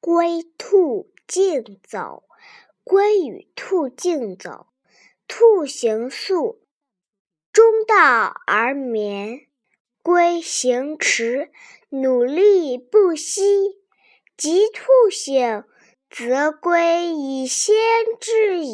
龟兔竞走，龟与兔竞走。兔行速，中道而眠；龟行迟，努力不息。及兔醒，则龟已先至矣。